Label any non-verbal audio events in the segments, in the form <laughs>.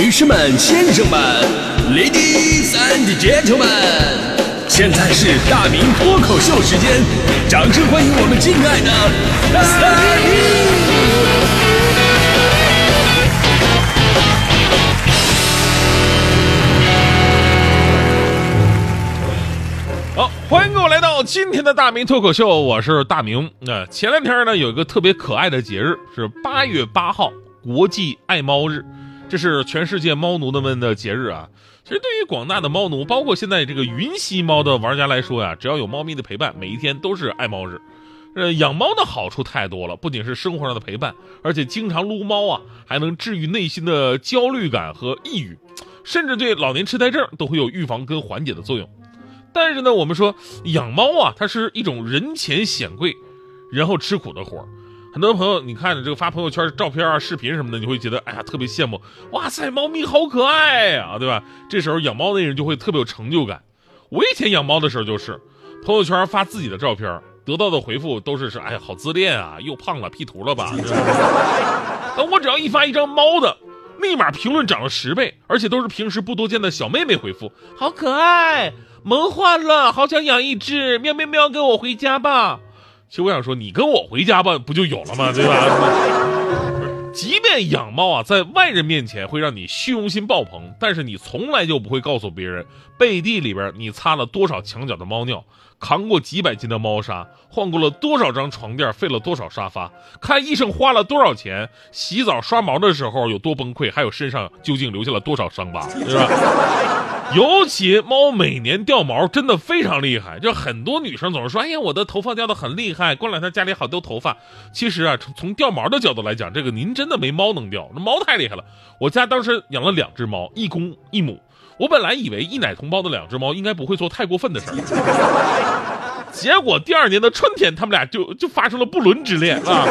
女士们、先生们，Ladies and Gentlemen，现在是大明脱口秀时间，掌声欢迎我们敬爱的大明！好，欢迎各位来到今天的大明脱口秀，我是大明。那、前两天呢，有一个特别可爱的节日，是八月八号，国际爱猫日，这是全世界猫奴的们的节日啊。其实对于广大的猫奴，包括现在这个云吸猫的玩家来说呀，只要有猫咪的陪伴，每一天都是爱猫日。呃，养猫的好处太多了，不仅是生活上的陪伴，而且经常撸猫啊，还能治愈内心的焦虑感和抑郁，甚至对老年痴呆症都会有预防跟缓解的作用。但是呢，我们说养猫啊，它是一种人前显贵，人后吃苦的活儿。很多朋友，你看着这个发朋友圈照片啊、视频什么的，你会觉得哎呀特别羡慕，哇塞，猫咪好可爱啊、对吧？这时候养猫的人就会特别有成就感。我以前养猫的时候就是，朋友圈发自己的照片，得到的回复都是是哎呀好自恋啊，又胖了，P 图了吧？<laughs> 对吧但我只要一发一张猫的，立马评论涨了十倍，而且都是平时不多见的小妹妹回复，好可爱，萌化了，好想养一只，喵喵喵，跟我回家吧。其实我想说，你跟我回家吧，不就有了吗？对吧？<laughs> 即便养猫啊，在外人面前会让你虚荣心爆棚，但是你从来就不会告诉别人，背地里边你擦了多少墙角的猫尿，扛过几百斤的猫砂，换过了多少张床垫，费了多少沙发，看医生花了多少钱，洗澡刷毛的时候有多崩溃，还有身上究竟留下了多少伤疤，对吧？<laughs> 尤其猫每年掉毛真的非常厉害，就很多女生总是说：“哎呀，我的头发掉的很厉害，过两天家里好多头发。”其实啊，从从掉毛的角度来讲，这个您真的没猫能掉，那猫太厉害了。我家当时养了两只猫，一公一母。我本来以为一奶同胞的两只猫应该不会做太过分的事儿，结果第二年的春天，他们俩就就发生了不伦之恋 <laughs> 啊！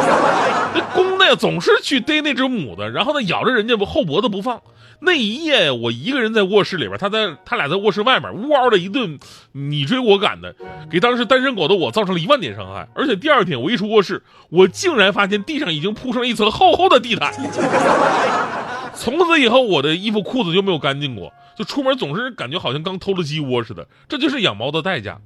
那公的总是去逮那只母的，然后呢咬着人家后脖子不放。那一夜，我一个人在卧室里边，他在他俩在卧室外面，呜嗷的一顿你追我赶的，给当时单身狗的我造成了一万点伤害。而且第二天我一出卧室，我竟然发现地上已经铺上一层厚厚的地毯。从此以后，我的衣服裤子就没有干净过，就出门总是感觉好像刚偷了鸡窝似的。这就是养猫的代价。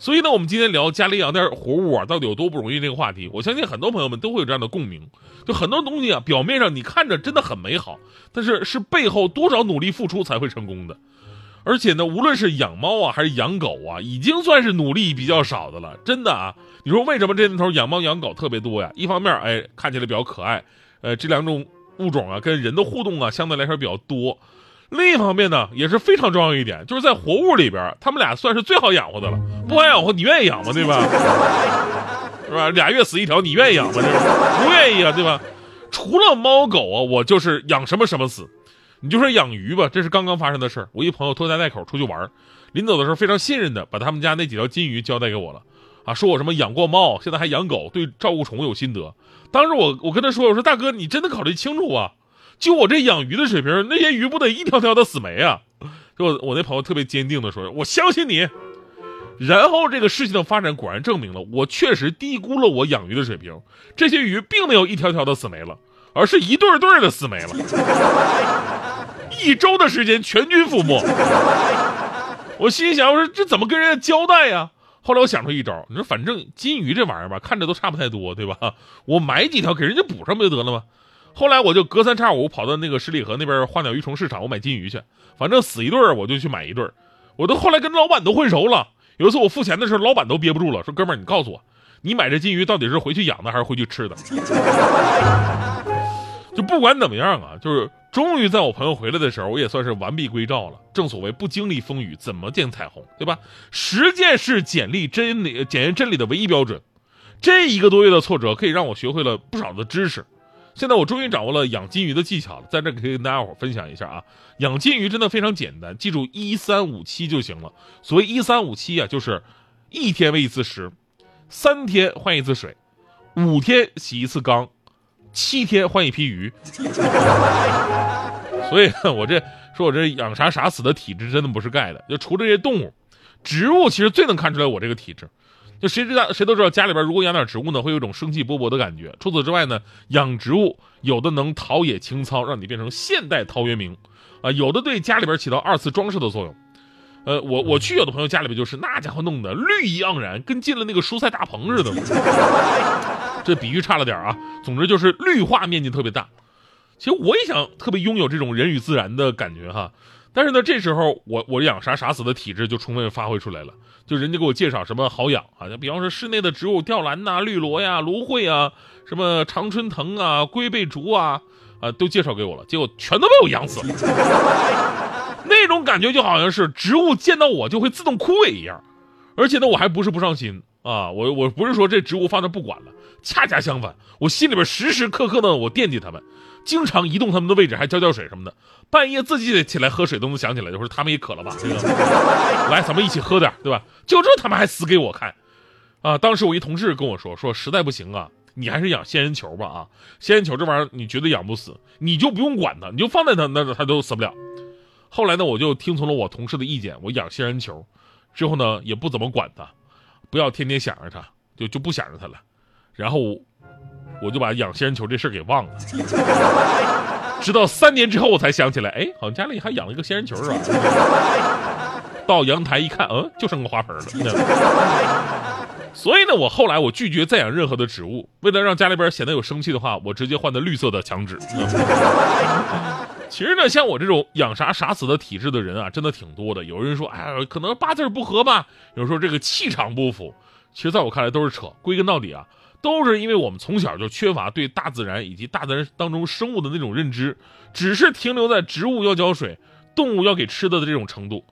所以呢，我们今天聊家里养点活物啊，到底有多不容易这个话题，我相信很多朋友们都会有这样的共鸣。就很多东西啊，表面上你看着真的很美好，但是是背后多少努力付出才会成功的。而且呢，无论是养猫啊还是养狗啊，已经算是努力比较少的了。真的啊，你说为什么这年头养猫养狗特别多呀？一方面，哎，看起来比较可爱，呃，这两种物种啊跟人的互动啊相对来说比较多。另一方面呢，也是非常重要一点，就是在活物里边，它们俩算是最好养活的了。不好养活，你愿意养吗？对吧？是吧？俩月死一条，你愿意养吗？这是不愿意啊，对吧？除了猫狗啊，我就是养什么什么死。你就说养鱼吧，这是刚刚发生的事儿。我一朋友拖家带口出去玩，临走的时候非常信任的把他们家那几条金鱼交代给我了，啊，说我什么养过猫，现在还养狗，对照顾宠物有心得。当时我我跟他说，我说大哥，你真的考虑清楚啊！就我这养鱼的水平，那些鱼不得一条条的死没啊？就我我那朋友特别坚定的说，我相信你。然后这个事情的发展果然证明了，我确实低估了我养鱼的水平。这些鱼并没有一条条的死没了，而是一对对的死没了。<laughs> 一周的时间全军覆没。我心想，我说这怎么跟人家交代呀？后来我想出一招，你说反正金鱼这玩意儿吧，看着都差不太多，对吧？我买几条给人家补上不就得了吗？后来我就隔三差五跑到那个十里河那边花鸟鱼虫市场，我买金鱼去，反正死一对儿我就去买一对儿。我都后来跟老板都混熟了。有一次我付钱的时候，老板都憋不住了，说：“哥们儿，你告诉我，你买这金鱼到底是回去养的还是回去吃的？”就不管怎么样啊，就是终于在我朋友回来的时候，我也算是完璧归赵了。正所谓不经历风雨怎么见彩虹，对吧？实践是检历真理、检验真理的唯一标准。这一个多月的挫折，可以让我学会了不少的知识。现在我终于掌握了养金鱼的技巧了，在这可以跟大家伙分享一下啊。养金鱼真的非常简单，记住一三五七就行了。所谓一三五七啊，就是一天喂一次食，三天换一次水，五天洗一次缸，七天换一批鱼。<laughs> 所以，我这说我这养啥啥死的体质真的不是盖的。就除了这些动物，植物其实最能看出来我这个体质。就谁知道谁都知道，家里边如果养点植物呢，会有一种生气勃勃的感觉。除此之外呢，养植物有的能陶冶情操，让你变成现代陶渊明，啊，有的对家里边起到二次装饰的作用。呃，我我去有的朋友家里边就是那家伙弄的绿意盎然，跟进了那个蔬菜大棚似的。<laughs> 这比喻差了点啊，总之就是绿化面积特别大。其实我也想特别拥有这种人与自然的感觉哈。但是呢，这时候我我养啥啥死的体质就充分发挥出来了。就人家给我介绍什么好养啊，就比方说室内的植物吊兰呐、绿萝呀、芦荟啊、什么常春藤啊、龟背竹啊，啊都介绍给我了。结果全都被我养死了。<laughs> 那种感觉就好像是植物见到我就会自动枯萎一样。而且呢，我还不是不上心啊，我我不是说这植物放那不管了，恰恰相反，我心里边时时刻刻的我惦记它们。经常移动他们的位置，还浇浇水什么的。半夜自己得起来喝水，都能想起来，就说他们也渴了吧？这个，来，咱们一起喝点，对吧？就这他们还死给我看，啊！当时我一同事跟我说，说实在不行啊，你还是养仙人球吧啊！仙人球这玩意儿，你绝对养不死，你就不用管它，你就放在它那，它都死不了。后来呢，我就听从了我同事的意见，我养仙人球，之后呢，也不怎么管它，不要天天想着它，就就不想着它了，然后。我就把养仙人球这事给忘了，<laughs> 直到三年之后我才想起来，哎，好像家里还养了一个仙人球是吧？到阳台一看，嗯，就剩个花盆了。<laughs> 所以呢，我后来我拒绝再养任何的植物，为了让家里边显得有生气的话，我直接换的绿色的墙纸。<laughs> 其实呢，像我这种养啥啥死的体质的人啊，真的挺多的。有人说，哎，可能八字不合吧，有人说这个气场不符，其实在我看来都是扯。归根到底啊。都是因为我们从小就缺乏对大自然以及大自然当中生物的那种认知，只是停留在植物要浇水、动物要给吃的的这种程度。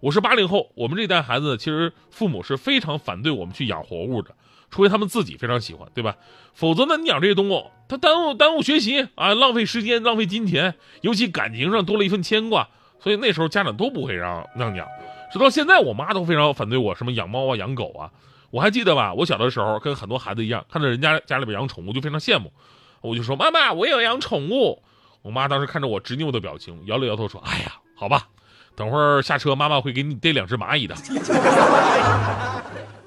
我是八零后，我们这代孩子其实父母是非常反对我们去养活物的，除非他们自己非常喜欢，对吧？否则呢，你养这些动物，它耽误耽误学习啊，浪费时间、浪费金钱，尤其感情上多了一份牵挂，所以那时候家长都不会让让养。直到现在，我妈都非常反对我什么养猫啊、养狗啊。我还记得吧，我小的时候跟很多孩子一样，看到人家家里边养宠物就非常羡慕，我就说妈妈，我也要养宠物。我妈当时看着我执拗的表情，摇了摇头说：“哎呀，好吧，等会儿下车妈妈会给你逮两只蚂蚁的。<laughs> ”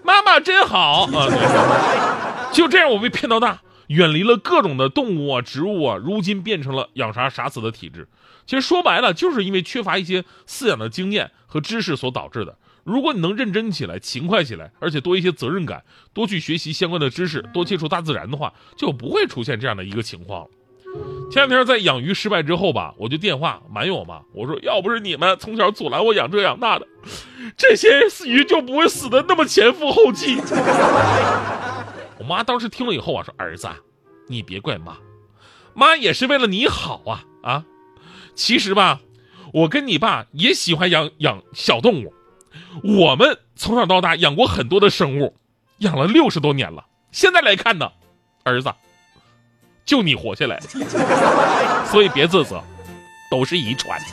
妈妈真好啊！就这样，我被骗到大，远离了各种的动物啊、植物啊，如今变成了养啥啥死的体质。其实说白了，就是因为缺乏一些饲养的经验和知识所导致的。如果你能认真起来、勤快起来，而且多一些责任感，多去学习相关的知识，多接触大自然的话，就不会出现这样的一个情况了。前两天在养鱼失败之后吧，我就电话埋怨我妈，我说要不是你们从小阻拦我养这养那的，这些鱼就不会死的那么前赴后继。<laughs> 我妈当时听了以后啊，说儿子，你别怪妈，妈也是为了你好啊啊！其实吧，我跟你爸也喜欢养养小动物。我们从小到大养过很多的生物，养了六十多年了。现在来看呢，儿子，就你活下来了，<laughs> 所以别自责，都是遗传。<laughs>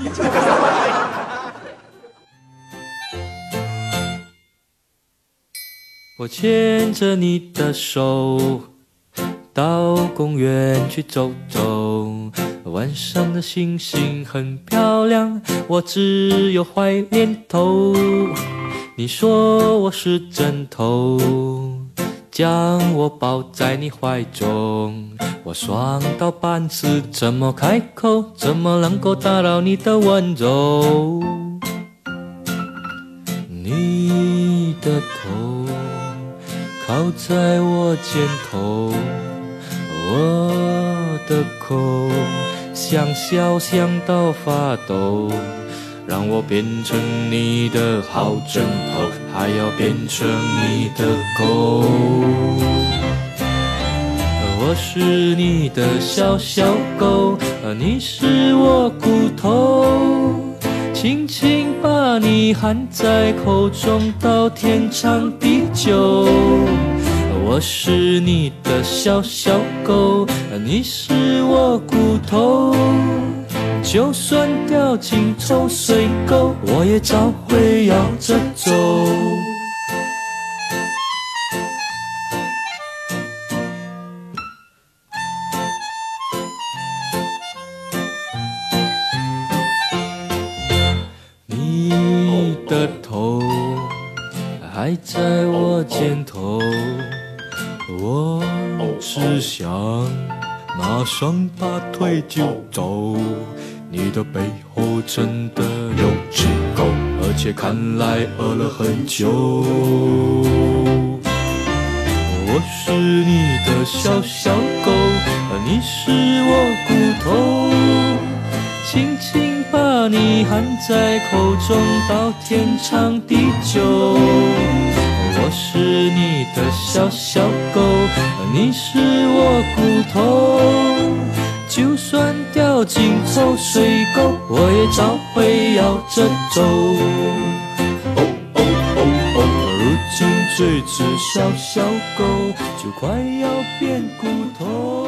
我牵着你的手，到公园去走走。晚上的星星很漂亮，我只有坏念头。你说我是枕头，将我抱在你怀中。我爽到半死，怎么开口？怎么能够打扰你的温柔？你的头靠在我肩头，我的口。想笑想到发抖，让我变成你的好枕头，还要变成你的狗。我是你的小小狗，你是我骨头，轻轻把你含在口中，到天长地久。我是你的小小狗，你是我骨头，就算掉进臭水沟，我也照会摇着走。马上拔腿就走。你的背后真的有只狗，而且看来饿了很久。我是你的小小狗，你是我骨头，轻轻把你含在口中，到天长地久。是你的小小狗，你是我骨头。就算掉进臭水沟，我也找会摇着走。哦哦哦哦，如今这只小小狗就快要变骨头。